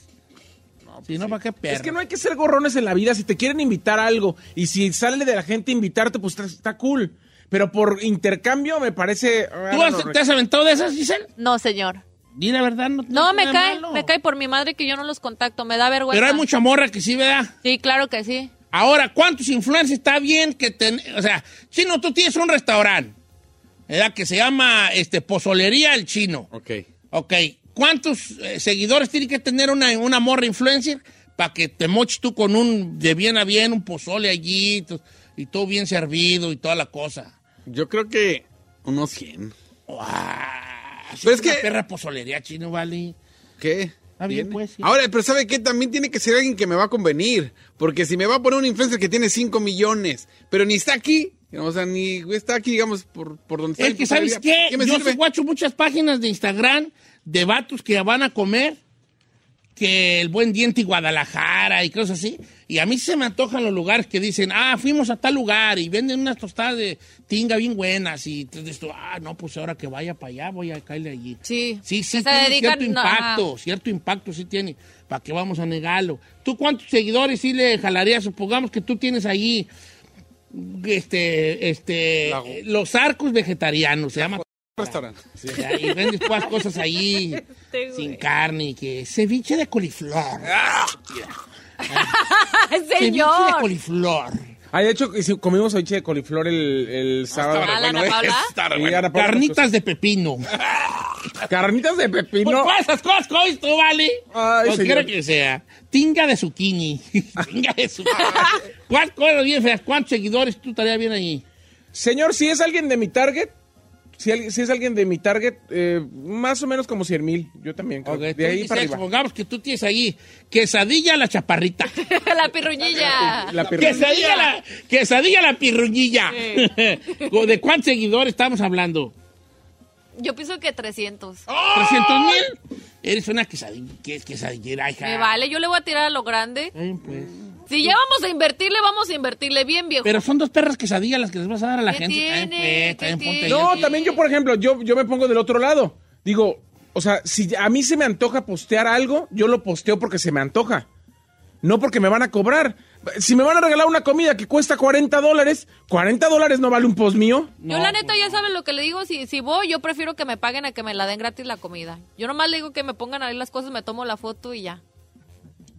Si no, ¿para qué? Es que no hay que ser gorrones en la vida. Si te quieren invitar a algo y si sale de la gente invitarte, pues está, está cool. Pero por intercambio me parece... ah, ¿Tú no, has- te has aventado de esas, Giselle? No, señor. Di la verdad, no No, me cae, malo. me cae por mi madre que yo no los contacto, me da vergüenza. Pero hay mucha morra que sí, ¿verdad? Sí, claro que sí. Ahora, ¿cuántos influencers está bien que ten... O sea, Chino, tú tienes un restaurante, ¿verdad? Que se llama este, Pozolería El Chino. ok. Ok, ¿cuántos eh, seguidores tiene que tener una, una morra influencer para que te moches tú con un de bien a bien, un pozole allí y todo bien servido y toda la cosa? Yo creo que unos 100. ¡Guau! Pero es que- perra pozolería, Chino, vale. ¿Qué? Está bien, pues, sí. Ahora, pero ¿sabe qué? También tiene que ser alguien que me va a convenir. Porque si me va a poner un influencer que tiene 5 millones, pero ni está aquí, o sea, ni está aquí, digamos, por, por donde está. Es que, ¿sabes qué? me Yo sirve? guacho muchas páginas de Instagram de vatos que van a comer, que el buen diente y Guadalajara y cosas así. Y a mí se me antojan los lugares que dicen, ah, fuimos a tal lugar y venden unas tostadas de tinga bien buenas. Y entonces tú, ah, no, pues ahora que vaya para allá, voy a caerle allí. Sí. Sí, sí, tiene dedican- cierto no, impacto, cierto impacto sí tiene. ¿Para qué vamos a negarlo? ¿Tú cuántos seguidores sí le jalarías? Supongamos que tú tienes allí este, este, los arcos vegetarianos, se llama. Restaurante. Ya, y vendes cosas ahí sin carne, y que ceviche de coliflor. De Señor. coliflor. Ah, de hecho, comimos ceviche de coliflor el, el sábado. Bueno, Sí, bueno. Ana Paula, Carnitas de pepino. pues, Carnitas de Pues pepino. esas cosas que hoy tú, vale. Ay, quiera que sea. Tinga de zucchini. Tinga de zucchini. ¿Cuántas cosas bien feas? ¿Cuántos seguidores tú estarías bien ahí? Señor, si es alguien de mi target, si, es alguien de mi target, eh, más o menos como 100 mil. Yo también. creo. Ok, de ahí para arriba. Supongamos que tú tienes ahí quesadilla la chaparrita. la pirruñilla. La pirruñilla. quesadilla la, quesadilla la pirruñilla. ¿De cuántos seguidores estamos hablando? Yo pienso que 300. ¿300 mil? Eres una quesadilla, que es quesadillera, hija. Me vale, yo le voy a tirar a lo grande. Ay, pues. Si ya vamos a invertirle, vamos a invertirle bien, viejo. Pero son dos perras quesadillas las que les vas a dar a la ¿Qué gente. tiene? Pues, No, también yo, por ejemplo, yo, yo me pongo del otro lado. Digo, o sea, si a mí se me antoja postear algo, yo lo posteo porque se me antoja. No porque me van a cobrar. Si me van a regalar una comida que cuesta 40 dólares, 40 dólares no vale un post mío. Yo la neta ya saben lo que le digo, si, si voy yo prefiero que me paguen a que me la den gratis la comida. Yo nomás le digo que me pongan ahí las cosas, me tomo la foto y ya.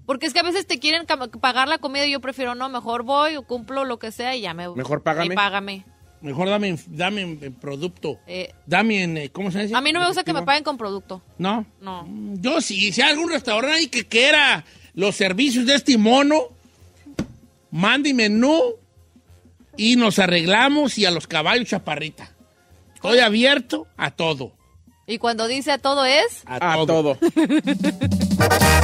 Porque es que a veces te quieren pagar la comida y yo prefiero no, mejor voy o cumplo lo que sea y ya me Mejor págame. Y págame. Mejor dame, en- dame en, en producto. Eh, Dame en, eh, ¿cómo se dice? a mí no me gusta que me paguen con producto. No. No. Yo sí, si hay algún restaurante ahí que quiera los servicios de este mono, mande menú y nos arreglamos y a los caballos chaparrita. Estoy abierto a todo. Y cuando dice todo es... A, A todo. todo.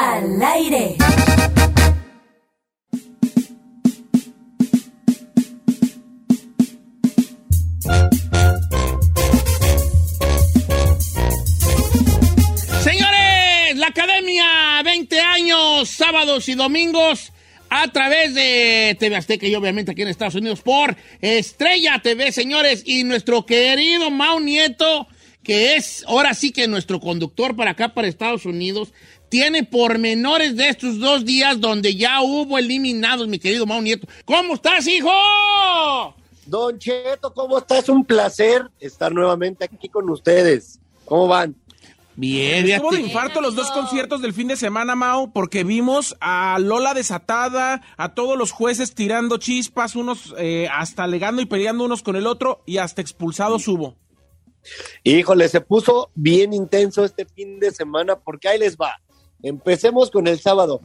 al aire. Señores, la academia, 20 años sábados y domingos a través de TV Azteca y obviamente aquí en Estados Unidos por Estrella TV, señores, y nuestro querido Mau Nieto, que es ahora sí que nuestro conductor para acá, para Estados Unidos, tiene pormenores de estos dos días donde ya hubo eliminados, mi querido Mau Nieto. ¿Cómo estás, hijo? Don Cheto, ¿cómo está? Es un placer estar nuevamente aquí con ustedes. ¿Cómo van? Bien, Estuvo de infarto los dos conciertos del fin de semana, Mao, porque vimos a Lola desatada, a todos los jueces tirando chispas, unos eh, hasta alegando y peleando unos con el otro, y hasta expulsados hubo. Híjole, se puso bien intenso este fin de semana porque ahí les va. Empecemos con el sábado.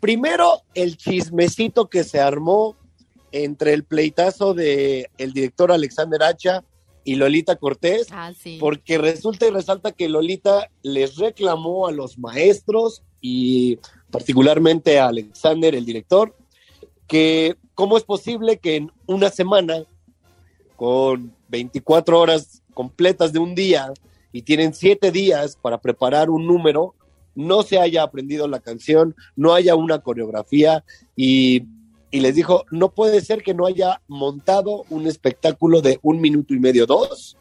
Primero, el chismecito que se armó entre el pleitazo de el director Alexander Hacha y Lolita Cortés, Ah, sí. porque resulta y resalta que Lolita les reclamó a los maestros y particularmente a Alexander, el director, que cómo es posible que en una semana, con 24 horas completas de un día, y tienen siete días para preparar un número, no se haya aprendido la canción, no haya una coreografía y, y les dijo, no puede ser que no haya montado un espectáculo de un minuto y medio, dos,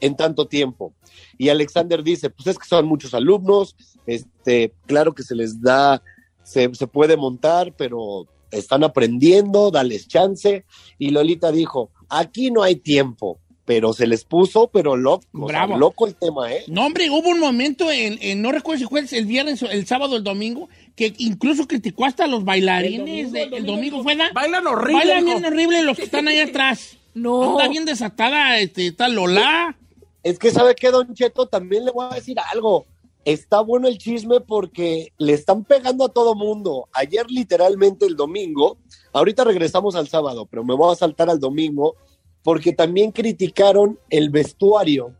en tanto tiempo. Y Alexander dice, pues es que son muchos alumnos, este, claro que se les da, se, se puede montar, pero están aprendiendo, dales chance. Y Lolita dijo, aquí no hay tiempo, pero se les puso, pero loco, o sea, Bravo. loco el tema, ¿eh? No, hombre, hubo un momento en, en- no recuerdo si fue el viernes, el sábado o el domingo, que incluso criticó hasta a los bailarines. de- El domingo, fue, ¿da? Bailan horrible. Bailan bien horrible los que están ahí atrás. No. Está bien desatada, este, está Lola. Es que sabe que Don Cheto también le voy a decir algo. Está bueno el chisme porque le están pegando a todo mundo. Ayer literalmente el domingo, ahorita regresamos al sábado, pero me voy a saltar al domingo porque también criticaron el vestuario.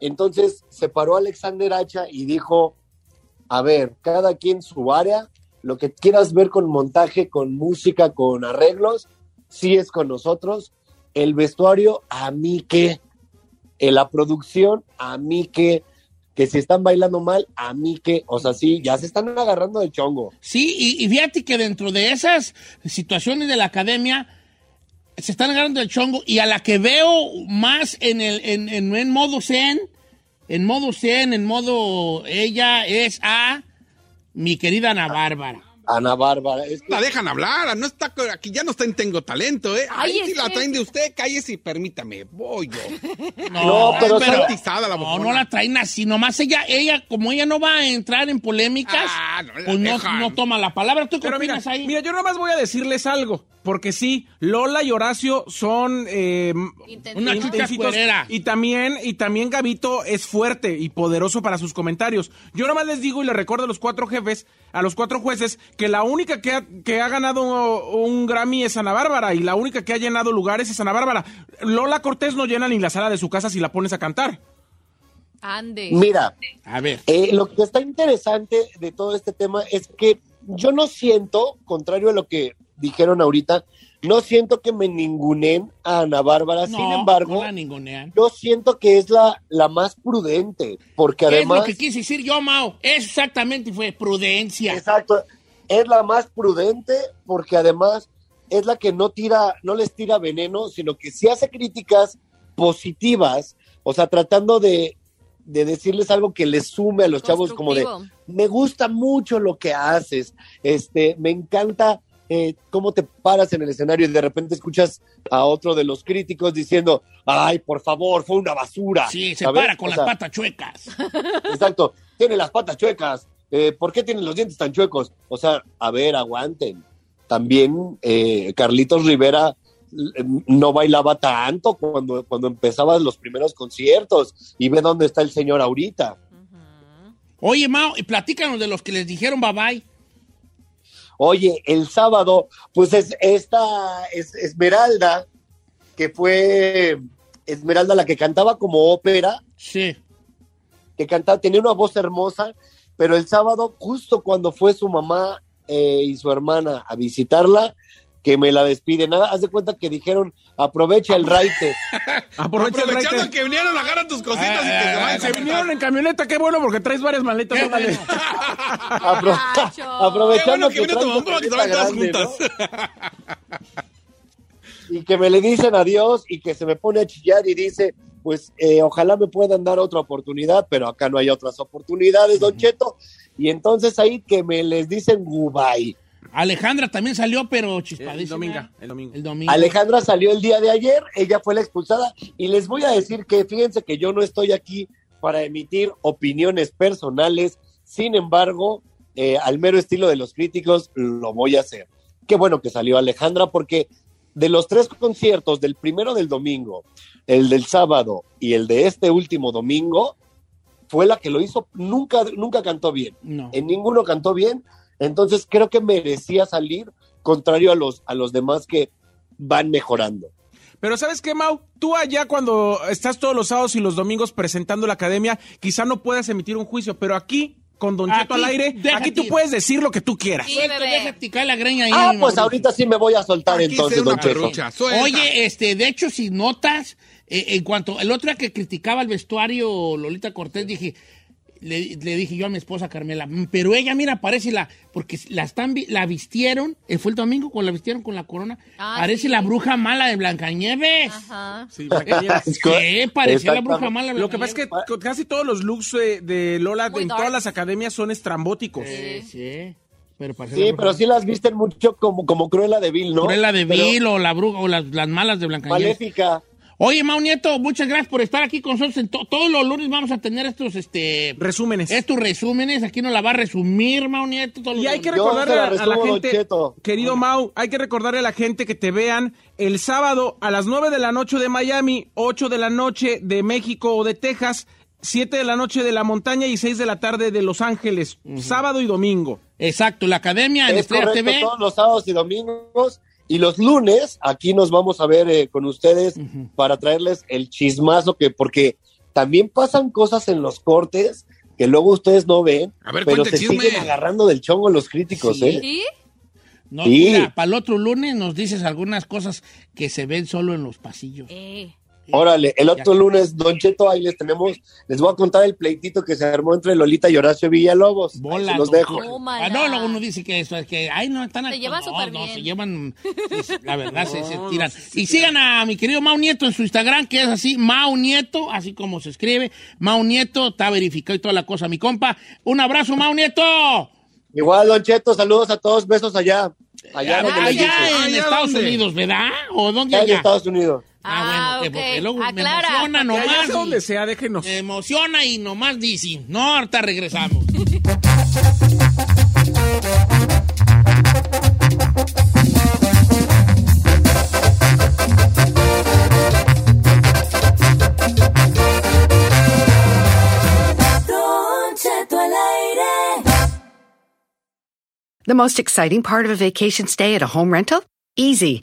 Entonces se paró Alexander Hacha y dijo, a ver, cada quien su área, lo que quieras ver con montaje, con música, con arreglos, sí es con nosotros. El vestuario, a mí qué en la producción, a mí que, que si están bailando mal, a mí que, o sea, sí, ya se están agarrando de chongo. Sí, y, y fíjate que dentro de esas situaciones de la academia se están agarrando el chongo y a la que veo más en el en, en- en modo zen, en modo zen, en modo ella es a mi querida Ana Bárbara. Ana Bárbara, es que La dejan hablar, no está aquí ya no está en Tengo Talento, ¿eh? Ahí Ay, sí la traen de usted, cállese y permítame, voy yo. No, pero es sabe- garantizada la No, no la traen así, nomás ella, ella, como ella no va a entrar en polémicas, Ah, no la pues no, no toma la palabra. ¿Tú qué Pero mira, opinas ahí? mira, yo nomás voy a decirles algo, porque sí, Lola y Horacio son eh. Una chica y también y también Gabito es fuerte y poderoso para sus comentarios. Yo nomás les digo y les recuerdo a los cuatro jefes, a los cuatro jueces, que la única que ha, que ha ganado un Grammy es Ana Bárbara y la única que ha llenado lugares es Ana Bárbara. Lola Cortés no llena ni la sala de su casa si la pones a cantar. Ande. mira, A ver. eh, lo que está interesante de todo este tema es que yo no siento, contrario a lo que dijeron ahorita, no siento que me ningunen a Ana Bárbara, No, sin embargo, no la ningunean. yo siento que es la, la más prudente, porque ¿Qué además... es lo que quise decir yo, Mao? Exactamente fue prudencia. Exacto. Es la más prudente porque además es la que no tira, no les tira veneno, sino que sí hace críticas positivas, o sea, tratando de, de decirles algo que les sume a los chavos como de, me gusta mucho lo que haces, este, me encanta eh, cómo te paras en el escenario y de repente escuchas a otro de los críticos diciendo, ay, por favor, fue una basura. Sí, se ¿sabes? para con O las patas chuecas. Exacto, tiene las patas chuecas. Eh, ¿Por qué tienen los dientes tan chuecos? O sea, a ver, aguanten. También eh, Carlitos Rivera eh, no bailaba tanto cuando, cuando empezaban los primeros conciertos. Y ve dónde está el señor ahorita. Oye, Mao, y platícanos de los que les dijeron bye bye. Oye, el sábado, pues es esta es Esmeralda, que fue Esmeralda la que cantaba como ópera, Sí. que cantaba, tenía una voz hermosa, pero el sábado, justo cuando fue su mamá eh, y su hermana a visitarla, que me la despide. Nada, haz de cuenta que dijeron, aprovecha el raite. Aprovecha el Aprovechando raite. que vinieron, agarra tus cositas y que se. Se vinieron en camioneta, qué bueno, porque traes varias maletas. órale. Apro- aprovechando Qué bueno que traes vino tu mamá para que vayan todas juntas. y que me le dicen adiós y que se me pone a chillar y dice, pues eh, ojalá me puedan dar otra oportunidad, pero acá no hay otras oportunidades, Don Cheto. Y entonces ahí que me les dicen goodbye. Alejandra también salió, pero El chispadísima. domingo, el domingo. El domingo. Alejandra salió el día de ayer, ella fue la expulsada y les voy a decir que fíjense que yo no estoy aquí para emitir opiniones personales, sin embargo, eh, al mero estilo de los críticos lo voy a hacer. Qué bueno que salió Alejandra porque de los tres conciertos, del primero del domingo, el del sábado y el de este último domingo, fue la que lo hizo, nunca, nunca cantó bien. No. En ninguno cantó bien, entonces creo que merecía salir, contrario a los, a los demás que van mejorando. Pero ¿sabes qué, Mau? Tú allá cuando estás todos los sábados y los domingos presentando la academia, quizá no puedas emitir un juicio, pero aquí, con Don Cheto Aquí, al aire, déjate aquí tú ir. puedes decir lo que tú quieras. Sí, Suelta, la greña ahí. Ah, pues ahorita sí me voy a soltar Aquí entonces, don Cheto. Oye, este, de hecho, si notas, eh, en cuanto el otro día que criticaba el vestuario Lolita Cortés, dije, le, le dije yo a mi esposa Carmela, "Mm, pero ella, mira, parece la, porque la están, la vistieron, eh, fue el domingo cuando la vistieron con la corona, Ah, parece sí. la bruja mala de Blancanieves. Ajá. Sí, Sí, parecía la bruja mala. de Lo que pasa es que casi todos los looks eh, de Lola Muy en dark. todas las academias son estrambóticos. Sí, sí, pero Sí, pero sí las visten mucho como, como Cruella de Vil, ¿no? Cruella de Pero Vil o la bruja o las, las malas de Blancanieves. Maléfica. Oye, Mau Nieto, muchas gracias por estar aquí con nosotros. Todos los lunes vamos a tener estos, este, Resúmenes. estos resúmenes. Aquí nos la va a resumir, Mau Nieto. todos Y hay que recordarle la a, a la gente, querido Mau, hay que recordarle a la gente que te vean el sábado a las 9 de la noche de Miami, 8 de la noche de México o de Texas, 7 de la noche de la montaña y 6 de la tarde de Los Ángeles, sábado y domingo. Exacto, la academia en Es Estrella correcto, TV. todos los sábados y domingos. Y los lunes, aquí nos vamos a ver eh, con ustedes para traerles el chismazo, que porque también pasan cosas en los cortes que luego ustedes no ven, A ver, pero cuente se chisme. siguen agarrando del chongo los críticos, Sí. ¿eh? ¿Sí? No, Sí. mira, para el otro lunes nos dices algunas cosas que se ven solo en los pasillos. Eh. Órale, el otro Ya. lunes, Don Cheto, ahí les tenemos, les voy a contar el pleitito que se armó entre Lolita y Horacio Villalobos. Bola, se los dejo. Ah, no, luego uno dice que eso es que, ay, no, están Se llevan no, súper no, bien. se llevan, la verdad, se, se tiran. no, sí, y sigan a mi querido Mau Nieto en su Instagram, que es así, Mau Nieto, así como se escribe. Mau Nieto, está verificado y toda la cosa, mi compa. Un abrazo, Mau Nieto. Igual, Don Cheto, saludos a todos, besos allá. Allá, en ¿Allá Estados? Unidos, ¿verdad? ¿O dónde Allá en? Estados Unidos. Ah, porque luego me Aclara. emociona Ya, nomás. ya sé y- donde sea, déjenos. Me emociona y nomás dicen. No, ahorita regresamos. The most exciting part of a vacation stay at a home rental? Easy.